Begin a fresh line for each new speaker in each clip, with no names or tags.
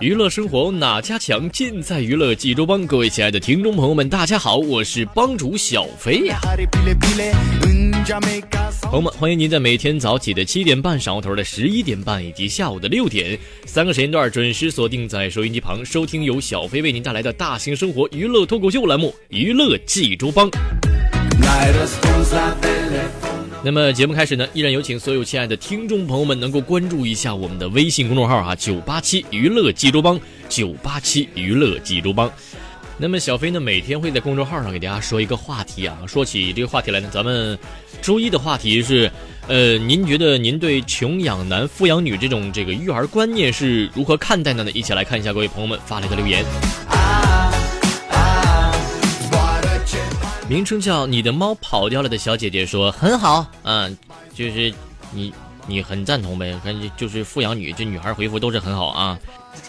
娱乐生活哪家强？尽在娱乐济州帮。各位亲爱的听众朋友们，大家好，我是帮主小飞呀。朋友们，欢迎您在每天早起的七点半、上午头的十一点半以及下午的六点三个时间段准时锁定在收音机旁，收听由小飞为您带来的大型生活娱乐脱口秀栏目《娱乐济州帮》。那么节目开始呢，依然有请所有亲爱的听众朋友们能够关注一下我们的微信公众号啊，九八七娱乐济州帮，九八七娱乐济州帮。那么小飞呢，每天会在公众号上给大家说一个话题啊。说起这个话题来呢，咱们周一的话题是，呃，您觉得您对穷养男富养女这种这个育儿观念是如何看待的呢？一起来看一下各位朋友们发来的留言。名称叫你的猫跑掉了的小姐姐说很好，嗯，就是你你很赞同呗，感觉就是富养女，这女孩回复都是很好啊。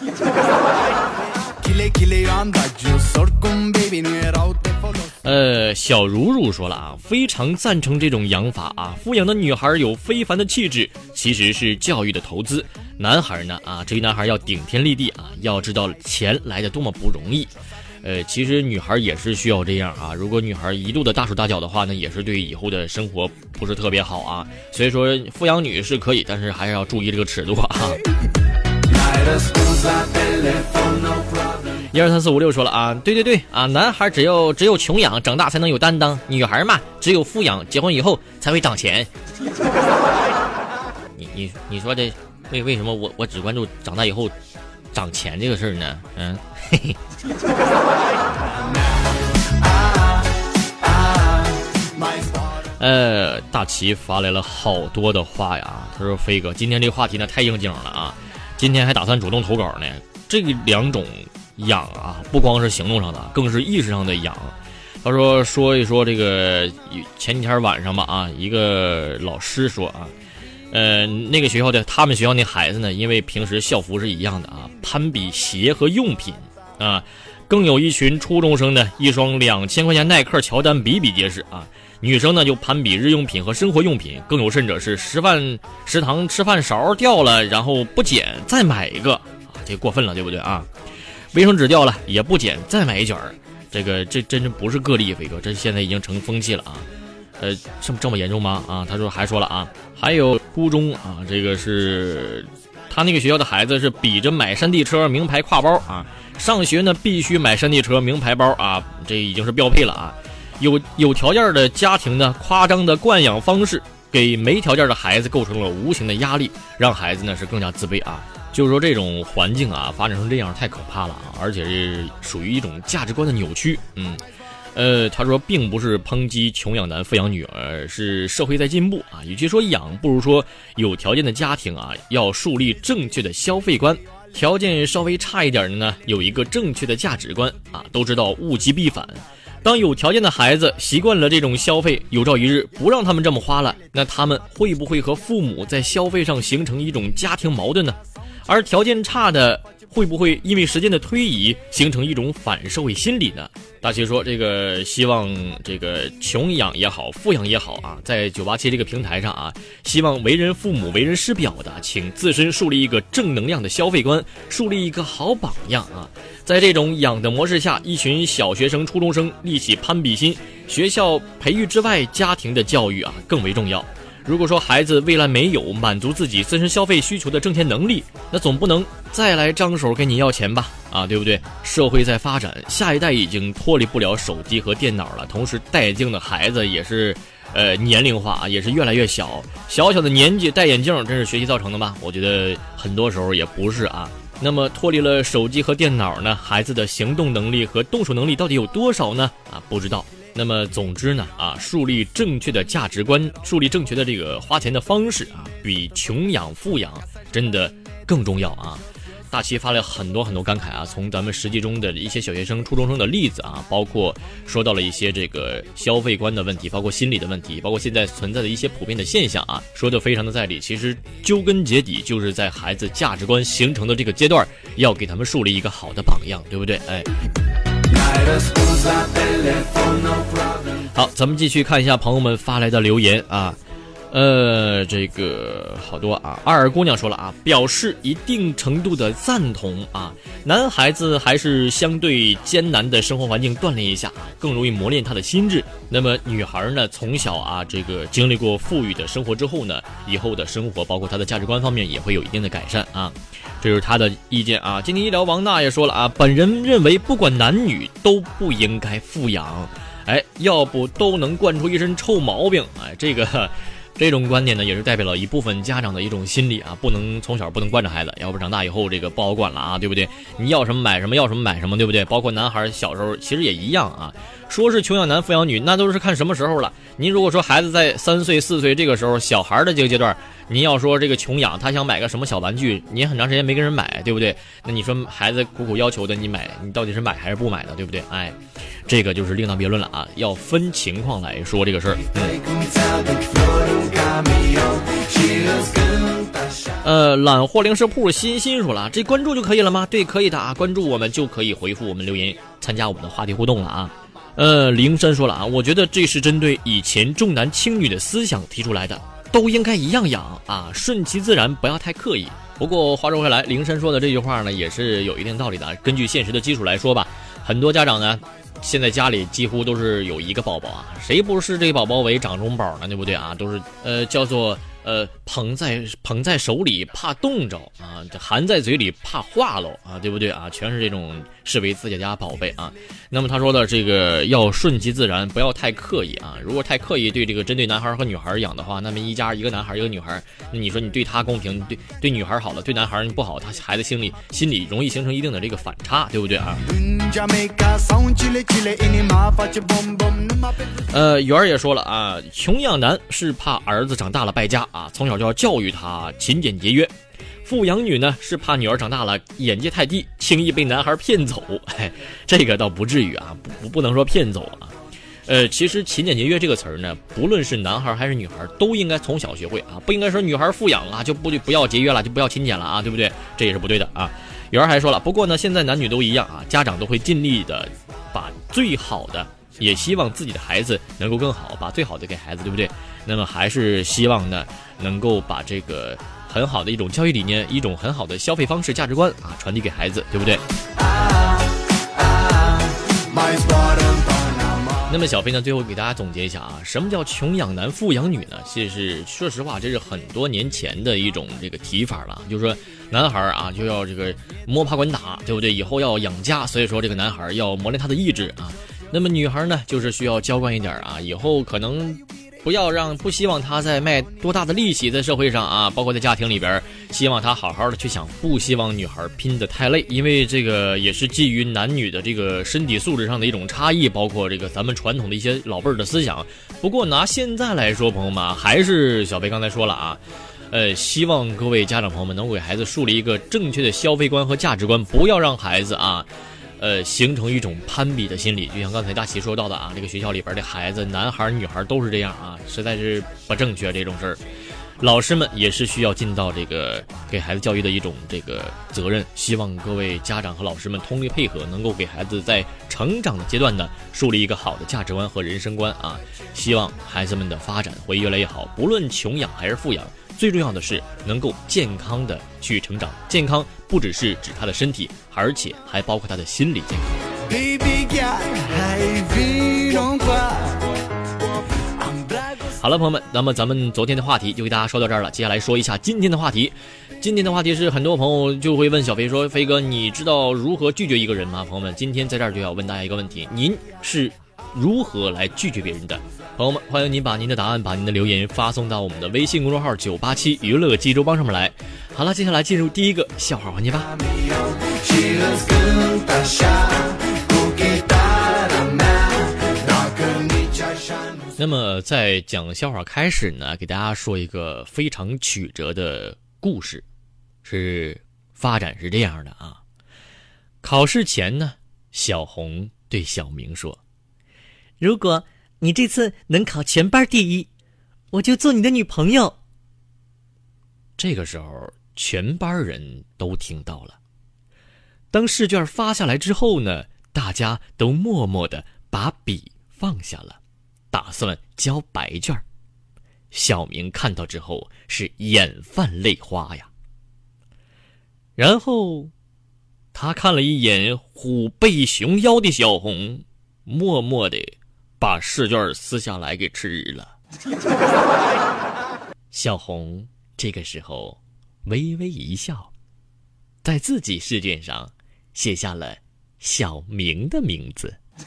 呃，小茹茹说了啊，非常赞成这种养法啊，富养的女孩有非凡的气质，其实是教育的投资。男孩呢啊，至于男孩要顶天立地啊，要知道钱来的多么不容易。呃，其实女孩也是需要这样啊。如果女孩一度的大手大脚的话呢，也是对以后的生活不是特别好啊。所以说，富养女是可以，但是还是要注意这个尺度啊。一二三四五六说了啊，对对对啊，男孩只要只有穷养，长大才能有担当；女孩嘛，只有富养，结婚以后才会长钱。你你你说这为为什么我我只关注长大以后涨钱这个事儿呢？嗯，嘿嘿。呃，大齐发来了好多的话呀。他说：“飞哥，今天这个话题呢太应景了啊！今天还打算主动投稿呢。这两种养啊，不光是行动上的，更是意识上的养。”他说：“说一说这个前几天晚上吧啊，一个老师说啊，呃，那个学校的他们学校那孩子呢，因为平时校服是一样的啊，攀比鞋和用品啊。”更有一群初中生呢，一双两千块钱耐克乔丹比比皆是啊。女生呢就攀比日用品和生活用品，更有甚者是食饭食堂吃饭勺掉了，然后不捡再买一个啊，这过分了，对不对啊？卫生纸掉了也不捡再买一卷儿，这个这真是不是个例，飞哥，这现在已经成风气了啊。呃，这么这么严重吗？啊，他说还说了啊，还有初中啊，这个是他那个学校的孩子是比着买山地车、名牌挎包啊。上学呢，必须买山地车、名牌包啊，这已经是标配了啊。有有条件的家庭呢，夸张的惯养方式，给没条件的孩子构成了无形的压力，让孩子呢是更加自卑啊。就是说这种环境啊，发展成这样太可怕了啊，而且是属于一种价值观的扭曲。嗯，呃，他说并不是抨击穷养男富养女，而是社会在进步啊。与其说养，不如说有条件的家庭啊，要树立正确的消费观。条件稍微差一点的呢，有一个正确的价值观啊，都知道物极必反。当有条件的孩子习惯了这种消费，有朝一日不让他们这么花了，那他们会不会和父母在消费上形成一种家庭矛盾呢？而条件差的。会不会因为时间的推移形成一种反社会心理呢？大齐说：“这个希望这个穷养也好，富养也好啊，在九八七这个平台上啊，希望为人父母、为人师表的，请自身树立一个正能量的消费观，树立一个好榜样啊。在这种养的模式下，一群小学生、初中生立起攀比心，学校培育之外，家庭的教育啊更为重要。”如果说孩子未来没有满足自己自身消费需求的挣钱能力，那总不能再来张手跟你要钱吧？啊，对不对？社会在发展，下一代已经脱离不了手机和电脑了，同时戴眼镜的孩子也是，呃，年龄化也是越来越小。小小的年纪戴眼镜，这是学习造成的吗？我觉得很多时候也不是啊。那么脱离了手机和电脑呢，孩子的行动能力和动手能力到底有多少呢？啊，不知道。那么，总之呢，啊，树立正确的价值观，树立正确的这个花钱的方式啊，比穷养富养真的更重要啊。大齐发了很多很多感慨啊，从咱们实际中的一些小学生、初中生的例子啊，包括说到了一些这个消费观的问题，包括心理的问题，包括现在存在的一些普遍的现象啊，说的非常的在理。其实究根结底就是在孩子价值观形成的这个阶段，要给他们树立一个好的榜样，对不对？哎。好，咱们继续看一下朋友们发来的留言啊，呃，这个好多啊。二姑娘说了啊，表示一定程度的赞同啊。男孩子还是相对艰难的生活环境锻炼一下，更容易磨练他的心智。那么女孩呢，从小啊，这个经历过富裕的生活之后呢，以后的生活包括她的价值观方面也会有一定的改善啊。这就是他的意见啊！今天医疗王大爷说了啊，本人认为不管男女都不应该富养，哎，要不都能惯出一身臭毛病。哎，这个这种观点呢，也是代表了一部分家长的一种心理啊，不能从小不能惯着孩子，要不长大以后这个不好管了啊，对不对？你要什么买什么，要什么买什么，对不对？包括男孩小时候其实也一样啊。说是穷养男富养女，那都是看什么时候了。您如果说孩子在三岁四岁这个时候，小孩的这个阶段。您要说这个穷养，他想买个什么小玩具，您很长时间没跟人买，对不对？那你说孩子苦苦要求的，你买，你到底是买还是不买的，对不对？哎，这个就是另当别论了啊，要分情况来说这个事儿。呃，揽货零食铺欣欣说了，这关注就可以了吗？对，可以的啊，关注我们就可以回复我们留言，参加我们的话题互动了啊。呃，灵山说了啊，我觉得这是针对以前重男轻女的思想提出来的。都应该一样养啊，顺其自然，不要太刻意。不过话说回来，灵山说的这句话呢，也是有一定道理的。根据现实的基础来说吧，很多家长呢，现在家里几乎都是有一个宝宝啊，谁不是这个宝宝为掌中宝呢？对不对啊？都是呃，叫做。呃，捧在捧在手里怕冻着啊，这含在嘴里怕化喽啊，对不对啊？全是这种视为自己家宝贝啊。那么他说的这个要顺其自然，不要太刻意啊。如果太刻意对这个针对男孩和女孩养的话，那么一家一个男孩一个女孩，那你说你对他公平，对对女孩好了，对男孩不好，他孩子心里心里容易形成一定的这个反差，对不对啊？呃，圆儿也说了啊，穷养男是怕儿子长大了败家。啊，从小就要教育他勤俭节约；富养女呢，是怕女儿长大了眼界太低，轻易被男孩骗走。哎，这个倒不至于啊，不不能说骗走啊。呃，其实勤俭节约这个词儿呢，不论是男孩还是女孩，都应该从小学会啊，不应该说女孩富养了就不就不要节约了，就不要勤俭了啊，对不对？这也是不对的啊。圆儿还说了，不过呢，现在男女都一样啊，家长都会尽力的把最好的。也希望自己的孩子能够更好，把最好的给孩子，对不对？那么还是希望呢，能够把这个很好的一种教育理念，一种很好的消费方式、价值观啊，传递给孩子，对不对？那么小飞呢，最后给大家总结一下啊，什么叫穷养男富养女呢？其实说实话，这是很多年前的一种这个提法了，就是说男孩啊就要这个摸爬滚打，对不对？以后要养家，所以说这个男孩要磨练他的意志啊。那么女孩呢，就是需要娇惯一点啊，以后可能不要让不希望他在卖多大的力气在社会上啊，包括在家庭里边，希望他好好的去想，不希望女孩拼得太累，因为这个也是基于男女的这个身体素质上的一种差异，包括这个咱们传统的一些老辈儿的思想。不过拿现在来说，朋友们还是小贝刚才说了啊，呃，希望各位家长朋友们能给孩子树立一个正确的消费观和价值观，不要让孩子啊。呃，形成一种攀比的心理，就像刚才大齐说到的啊，这个学校里边的孩子，男孩女孩都是这样啊，实在是不正确这种事儿。老师们也是需要尽到这个给孩子教育的一种这个责任。希望各位家长和老师们通力配合，能够给孩子在成长的阶段呢树立一个好的价值观和人生观啊。希望孩子们的发展会越来越好，不论穷养还是富养。最重要的是能够健康的去成长，健康不只是指他的身体，而且还包括他的心理健康。好好了，朋友们，那么咱们昨天的话题就给大家说到这儿了。接下来说一下今天的话题。今天的话题是很多朋友就会问小飞说：“飞哥，你知道如何拒绝一个人吗？”朋友们，今天在这儿就要问大家一个问题：您是如何来拒绝别人的？朋友们，欢迎您把您的答案、把您的留言发送到我们的微信公众号“九八七娱乐济州帮”上面来。好了，接下来进入第一个笑话环节吧。那么，在讲笑话开始呢，给大家说一个非常曲折的故事，是发展是这样的啊。考试前呢，小红对小明说：“
如果你这次能考全班第一，我就做你的女朋友。”
这个时候，全班人都听到了。当试卷发下来之后呢，大家都默默的把笔放下了，打算交白卷。小明看到之后是眼泛泪花呀。然后，他看了一眼虎背熊腰的小红，默默的把试卷撕下来给吃了。小红这个时候微微一笑，在自己试卷上。写下了小明的名字。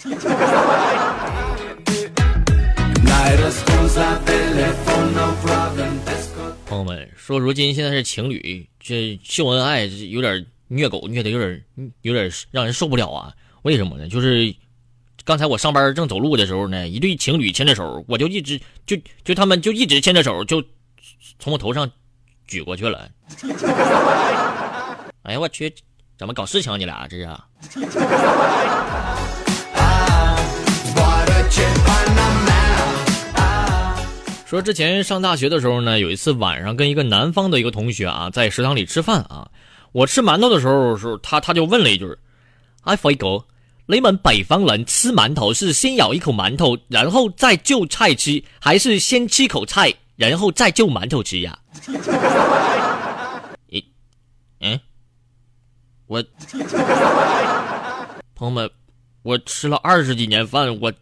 朋友们说，如今现在是情侣，这秀恩爱有点虐狗，虐的有点有点让人受不了啊！为什么呢？就是刚才我上班正走路的时候呢，一对情侣牵着手，我就一直就就他们就一直牵着手，就从我头上举过去了。哎呀，我去！怎么搞事情？你俩这是？说之前上大学的时候呢，有一次晚上跟一个南方的一个同学啊，在食堂里吃饭啊。我吃馒头的时候，时候他他就问了一句：“哎，飞哥，你们北方人吃馒头是先咬一口馒头，然后再就菜吃，还是先吃口菜，然后再就馒头吃呀？” 咦，嗯。我 朋友们，我吃了二十几年饭，我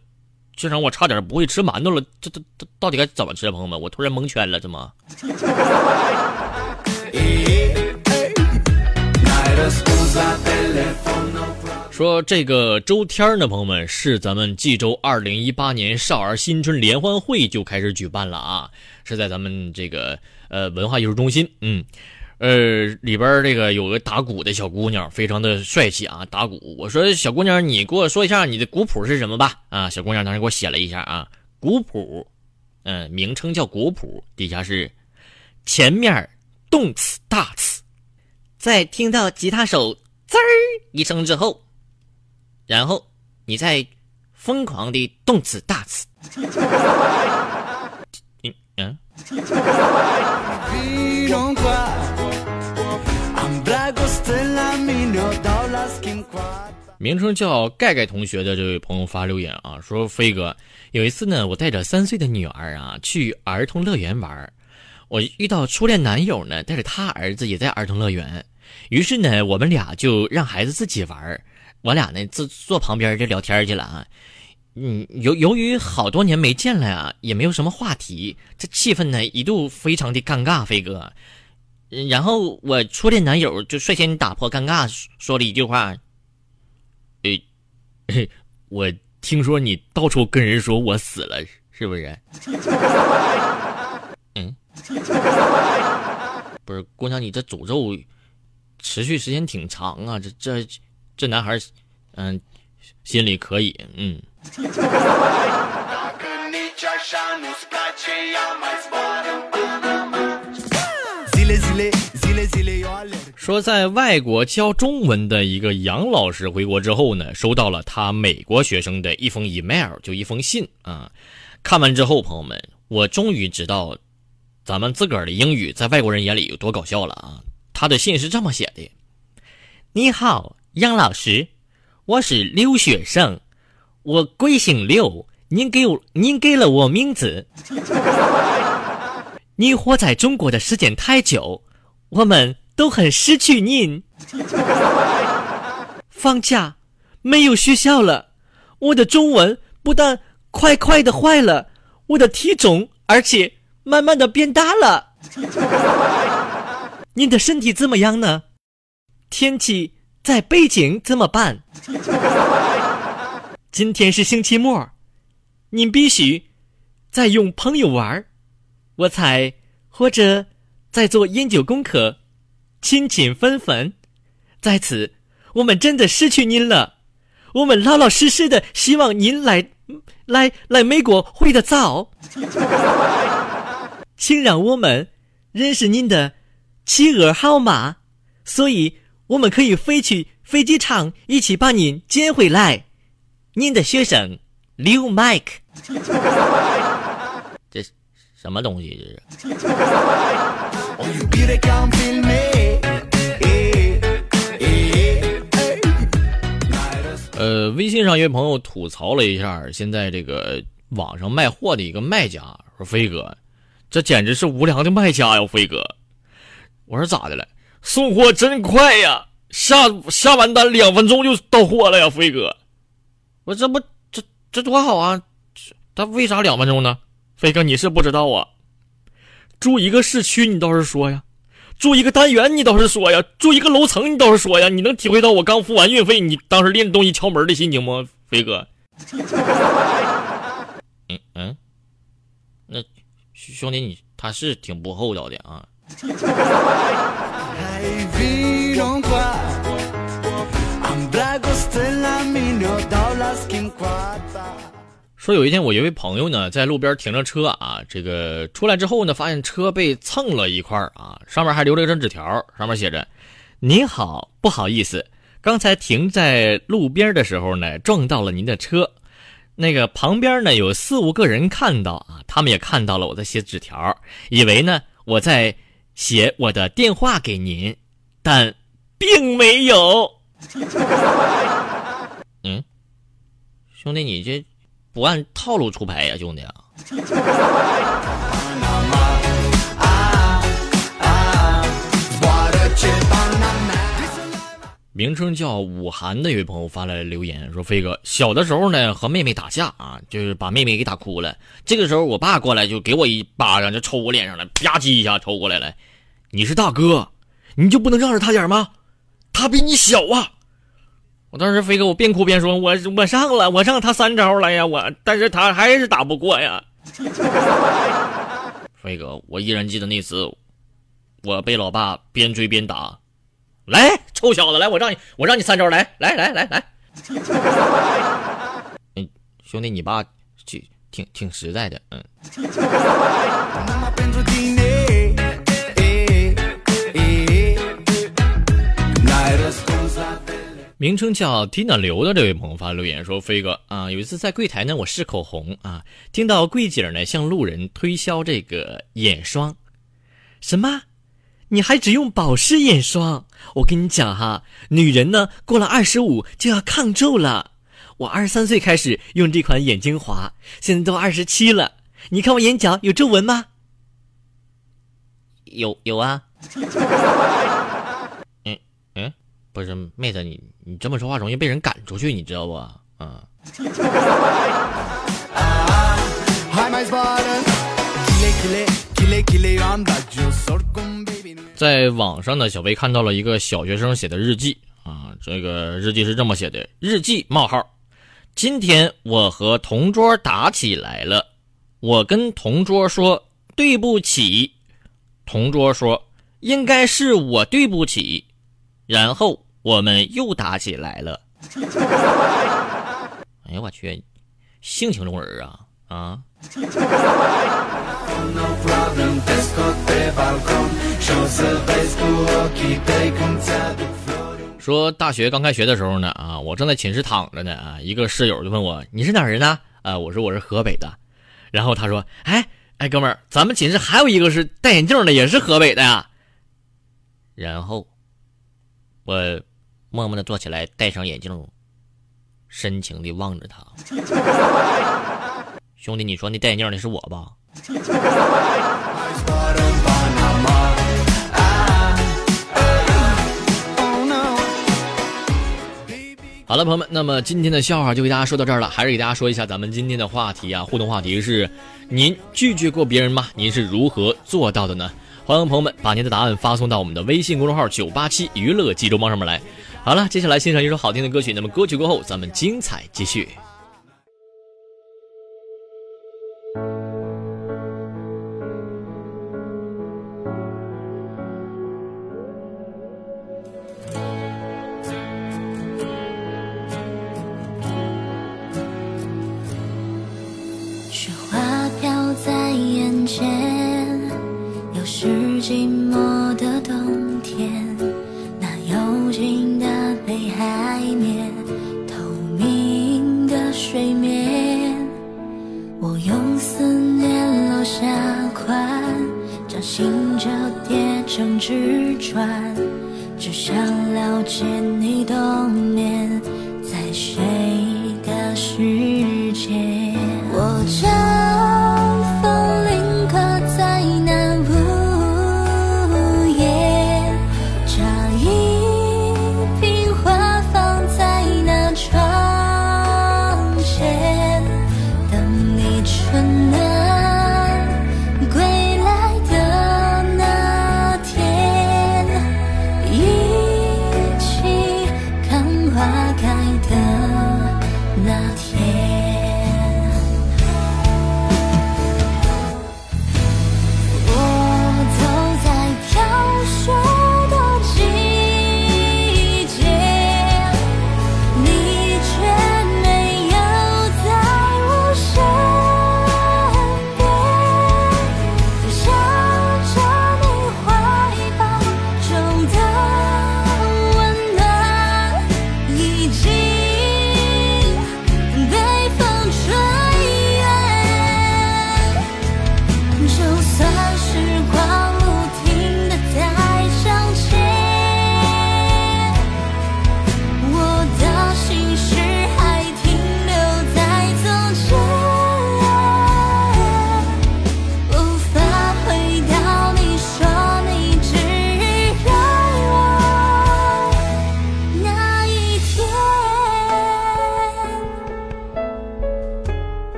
竟然我差点不会吃馒头了。这这这到底该怎么吃？朋友们，我突然蒙圈了，怎么？说这个周天呢，朋友们是咱们冀州二零一八年少儿新春联欢会就开始举办了啊，是在咱们这个呃文化艺术中心，嗯。呃，里边这个有个打鼓的小姑娘，非常的帅气啊！打鼓，我说小姑娘，你给我说一下你的鼓谱是什么吧？啊，小姑娘当时给我写了一下啊，鼓谱，嗯，名称叫鼓谱，底下是前面动词大词，在听到吉他手滋儿一声之后，然后你再疯狂的动词大词，嗯嗯。名称叫盖盖同学的这位朋友发留言啊，说飞哥，有一次呢，我带着三岁的女儿啊去儿童乐园玩，我遇到初恋男友呢，带着他儿子也在儿童乐园，于是呢，我们俩就让孩子自己玩，我俩呢坐坐旁边就聊天去了啊。嗯，由由于好多年没见了呀，也没有什么话题，这气氛呢一度非常的尴尬，飞哥。然后我初恋男友就率先打破尴尬，说了一句话：“诶，我听说你到处跟人说我死了，是不是？”嗯，不是，姑娘，你这诅咒持续时间挺长啊，这这这男孩，嗯，心里可以，嗯。说在外国教中文的一个杨老师回国之后呢，收到了他美国学生的一封 email，就一封信啊。看完之后，朋友们，我终于知道咱们自个儿的英语在外国人眼里有多搞笑了啊。他的信是这么写的：“你好，杨老师，我是留学生，我贵姓刘，您给我您给了我名字。你活在中国的时间太久。”我们都很失去您。放假没有学校了，我的中文不但快快的坏了，我的体重
而且慢慢的变大了。您的身体怎么样呢？天气在北京怎么办？今天是星期末，您必须在用朋友玩我猜，或者在做研究功课，亲亲分分。在此，我们真的失去您了。我们老老实实的希望您来，来来美国回的早，请让我们认识您的企鹅号码？所以我们可以飞去飞机场一起把您接回来。您的学生刘 Mike，
这什么东西？这是。呃，微信上一位朋友吐槽了一下现在这个网上卖货的一个卖家，说飞哥，这简直是无良的卖家呀！飞哥，我说咋的了？送货真快呀，下下完单两分钟就到货了呀！飞哥，我这不这这多好啊！他为啥两分钟呢？飞哥你是不知道啊，住一个市区你倒是说呀。住一个单元，你倒是说呀；住一个楼层，你倒是说呀。你能体会到我刚付完运费，你当时拎东西敲门的心情吗，飞哥？嗯嗯，那兄弟你他是挺不厚道的啊。说有一天我一位朋友呢在路边停着车啊，这个出来之后呢，发现车被蹭了一块儿啊，上面还留了一张纸条，上面写着：“您好，不好意思，刚才停在路边的时候呢，撞到了您的车。那个旁边呢有四五个人看到啊，他们也看到了我在写纸条，以为呢我在写我的电话给您，但并没有。嗯，兄弟，你这。”不按套路出牌呀，兄弟啊！名称叫武寒的一位朋友发来留言说：“飞哥，小的时候呢和妹妹打架啊，就是把妹妹给打哭了。这个时候我爸过来就给我一巴掌，就抽我脸上了，吧唧一下抽过来了。你是大哥，你就不能让着他点吗？他比你小啊！”我当时飞哥，我边哭边说：“我我上了，我上他三招了呀！我，但是他还是打不过呀。”飞哥，我依然记得那次，我被老爸边追边打。来，臭小子，来，我让你，我让你三招，来，来，来，来，来。嗯，兄弟，你爸挺挺挺实在的，嗯。名称叫 Tina 刘的这位朋友发留言说：“飞哥啊，有一次在柜台呢，我试口红啊，听到柜姐呢向路人推销这个眼霜，什么？你还只用保湿眼霜？我跟你讲哈，女人呢过了二十五就要抗皱了。我二十三岁开始用这款眼精华，现在都二十七了，你看我眼角有皱纹吗？有有啊。”不是妹子，你你这么说话容易被人赶出去，你知道不？啊。在网上呢，小薇看到了一个小学生写的日记啊，这个日记是这么写的：日记冒号，今天我和同桌打起来了，我跟同桌说对不起，同桌说应该是我对不起。然后我们又打起来了。哎呀，我去，性情中人啊啊！说大学刚开学的时候呢，啊，我正在寝室躺着呢，啊，一个室友就问我你是哪人呢？啊，我说我是河北的。然后他说，哎哎，哥们儿，咱们寝室还有一个是戴眼镜的，也是河北的呀。然后。我默默的坐起来，戴上眼镜，深情的望着他。兄弟，你说那戴眼镜的是我吧？好了，朋友们，那么今天的笑话就给大家说到这儿了。还是给大家说一下咱们今天的话题啊，互动话题是：您拒绝过别人吗？您是如何做到的呢？欢迎朋友们把您的答案发送到我们的微信公众号“九八七娱乐济州帮”上面来。好了，接下来欣赏一首好听的歌曲。那么歌曲过后，咱们精彩继续。
睡眠。我用思念落下款，将心折叠成纸船，只想了解你冬眠在谁。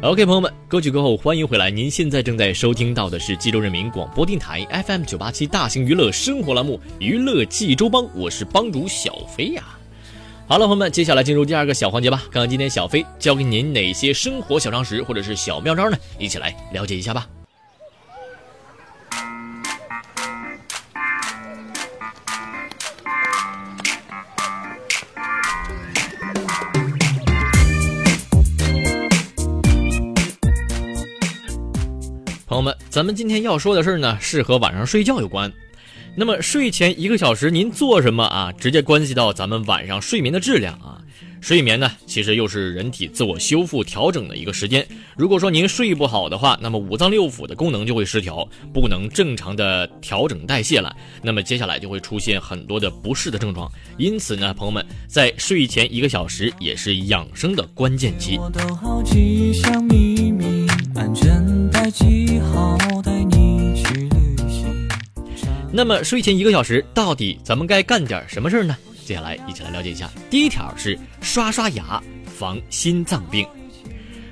OK，朋友们，歌曲过后欢迎回来。您现在正在收听到的是济州人民广播电台 FM 九八七大型娱乐生活栏目《娱乐济州帮》，我是帮主小飞呀。好了，朋友们，接下来进入第二个小环节吧。看看今天小飞教给您哪些生活小常识或者是小妙招呢？一起来了解一下吧。朋友们，咱们今天要说的事儿呢，是和晚上睡觉有关。那么睡前一个小时您做什么啊？直接关系到咱们晚上睡眠的质量啊。睡眠呢，其实又是人体自我修复调整的一个时间。如果说您睡不好的话，那么五脏六腑的功能就会失调，不能正常的调整代谢了。那么接下来就会出现很多的不适的症状。因此呢，朋友们在睡前一个小时也是养生的关键期。那么睡前一个小时，到底咱们该干点什么事儿呢？接下来一起来了解一下。第一条是刷刷牙，防心脏病。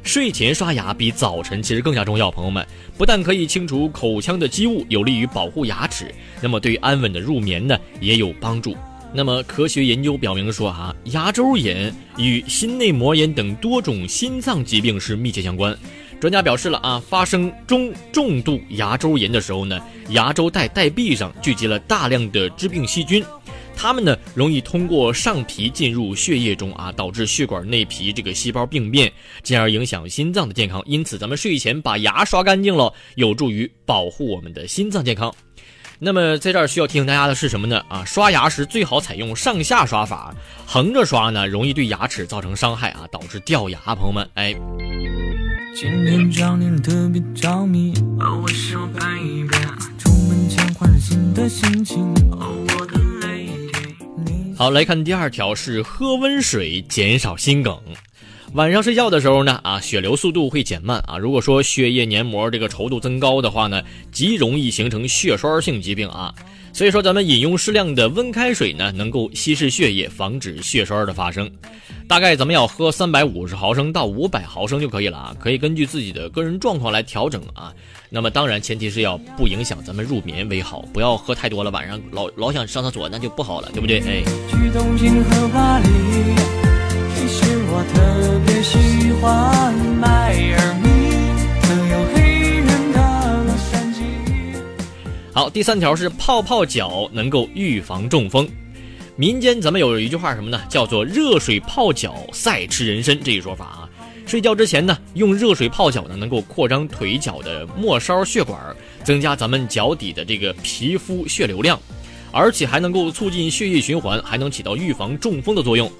睡前刷牙比早晨其实更加重要，朋友们，不但可以清除口腔的积物，有利于保护牙齿，那么对于安稳的入眠呢也有帮助。那么科学研究表明说，哈，牙周炎与心内膜炎等多种心脏疾病是密切相关。专家表示了啊，发生中重度牙周炎的时候呢，牙周带带壁上聚集了大量的致病细菌，它们呢容易通过上皮进入血液中啊，导致血管内皮这个细胞病变，进而影响心脏的健康。因此，咱们睡前把牙刷干净了，有助于保护我们的心脏健康。那么，在这儿需要提醒大家的是什么呢？啊，刷牙时最好采用上下刷法，横着刷呢容易对牙齿造成伤害啊，导致掉牙。朋友们，哎。今天找你特别着迷，哦，我手拍一遍，出门前换上新的心情，哦，我的泪好，来看第二条是喝温水减少心梗。晚上睡觉的时候呢，啊，血流速度会减慢啊。如果说血液黏膜这个稠度增高的话呢，极容易形成血栓性疾病啊。所以说，咱们饮用适量的温开水呢，能够稀释血液，防止血栓的发生。大概咱们要喝三百五十毫升到五百毫升就可以了啊，可以根据自己的个人状况来调整啊。那么当然，前提是要不影响咱们入眠为好，不要喝太多了，晚上老老想上厕所那就不好了，对不对？哎。好，第三条是泡泡脚能够预防中风。民间咱们有一句话什么呢？叫做热水泡脚赛吃人参这一说法啊。睡觉之前呢，用热水泡脚呢，能够扩张腿脚的末梢血管，增加咱们脚底的这个皮肤血流量，而且还能够促进血液循环，还能起到预防中风的作用。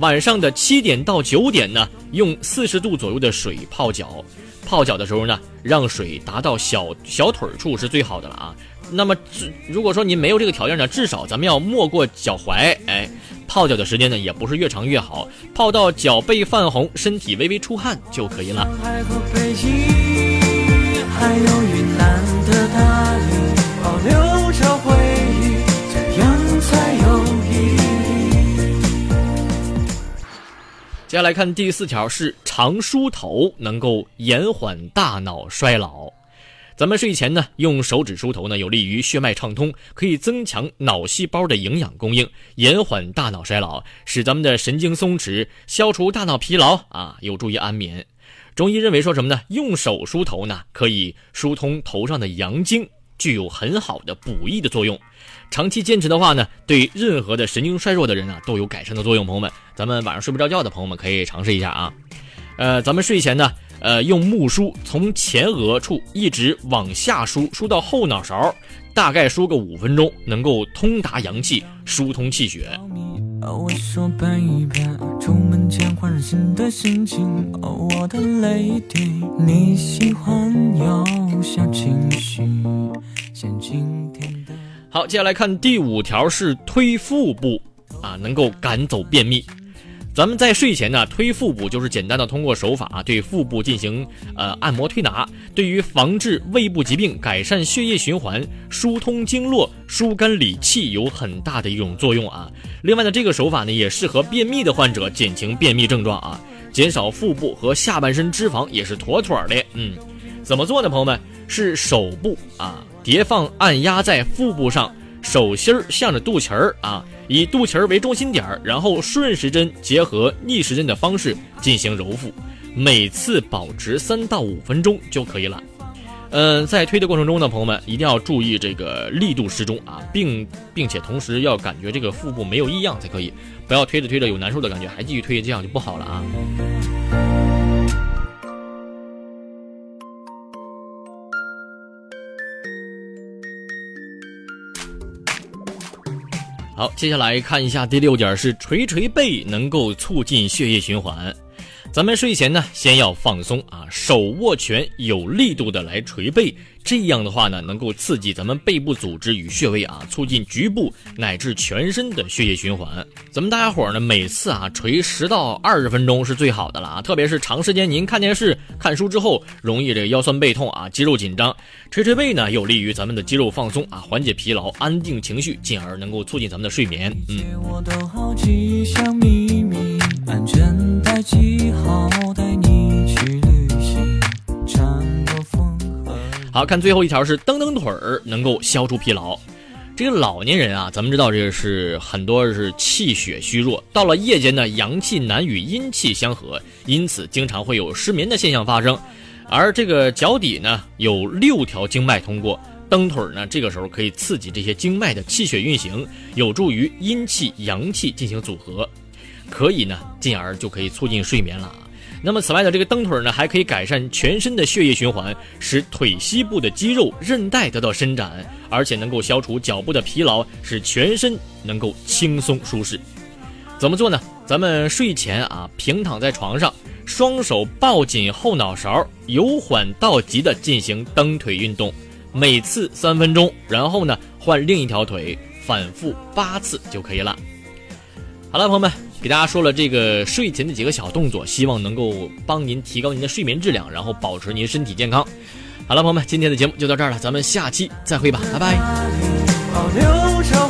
晚上的七点到九点呢，用四十度左右的水泡脚。泡脚的时候呢，让水达到小小腿处是最好的了啊。那么至，如果说您没有这个条件呢，至少咱们要没过脚踝。哎，泡脚的时间呢，也不是越长越好，泡到脚背泛红，身体微微出汗就可以了。接下来看第四条，是常梳头能够延缓大脑衰老。咱们睡前呢，用手指梳头呢，有利于血脉畅通，可以增强脑细胞的营养供应，延缓大脑衰老，使咱们的神经松弛，消除大脑疲劳啊，有助于安眠。中医认为说什么呢？用手梳头呢，可以疏通头上的阳经，具有很好的补益的作用。长期坚持的话呢，对任何的神经衰弱的人啊，都有改善的作用。朋友们，咱们晚上睡不着觉的朋友们可以尝试一下啊。呃，咱们睡前呢。呃，用木梳从前额处一直往下梳，梳到后脑勺，大概梳个五分钟，能够通达阳气，疏通气血。好，接下来看第五条是推腹部啊，能够赶走便秘。咱们在睡前呢，推腹部就是简单的通过手法对腹部进行呃按摩推拿，对于防治胃部疾病、改善血液循环、疏通经络、疏肝理气有很大的一种作用啊。另外呢，这个手法呢也适合便秘的患者减轻便秘症状啊，减少腹部和下半身脂肪也是妥妥的。嗯，怎么做呢？朋友们，是手部啊叠放按压在腹部上。手心儿向着肚脐儿啊，以肚脐儿为中心点儿，然后顺时针结合逆时针的方式进行揉腹，每次保持三到五分钟就可以了。嗯，在推的过程中呢，朋友们一定要注意这个力度适中啊，并并且同时要感觉这个腹部没有异样才可以，不要推着推着有难受的感觉还继续推，这样就不好了啊。好，接下来看一下第六点，是捶捶背能够促进血液循环。咱们睡前呢，先要放松啊，手握拳，有力度的来捶背。这样的话呢，能够刺激咱们背部组织与穴位啊，促进局部乃至全身的血液循环。咱们大家伙呢，每次啊捶十到二十分钟是最好的了啊，特别是长时间您看电视、看书之后，容易这个腰酸背痛啊，肌肉紧张，捶捶背呢，有利于咱们的肌肉放松啊，缓解疲劳，安定情绪，进而能够促进咱们的睡眠。嗯。好看，最后一条是蹬蹬腿儿能够消除疲劳。这个老年人啊，咱们知道这个是很多是气血虚弱，到了夜间呢，阳气难与阴气相合，因此经常会有失眠的现象发生。而这个脚底呢有六条经脉通过，蹬腿儿呢，这个时候可以刺激这些经脉的气血运行，有助于阴气阳气进行组合，可以呢，进而就可以促进睡眠了。那么，此外的这个蹬腿呢，还可以改善全身的血液循环，使腿膝部的肌肉韧带得到伸展，而且能够消除脚部的疲劳，使全身能够轻松舒适。怎么做呢？咱们睡前啊，平躺在床上，双手抱紧后脑勺，由缓到急的进行蹬腿运动，每次三分钟，然后呢，换另一条腿，反复八次就可以了。好了，朋友们。给大家说了这个睡前的几个小动作，希望能够帮您提高您的睡眠质量，然后保持您身体健康。好了，朋友们，今天的节目就到这儿了，咱们下期再会吧，拜拜。
保留着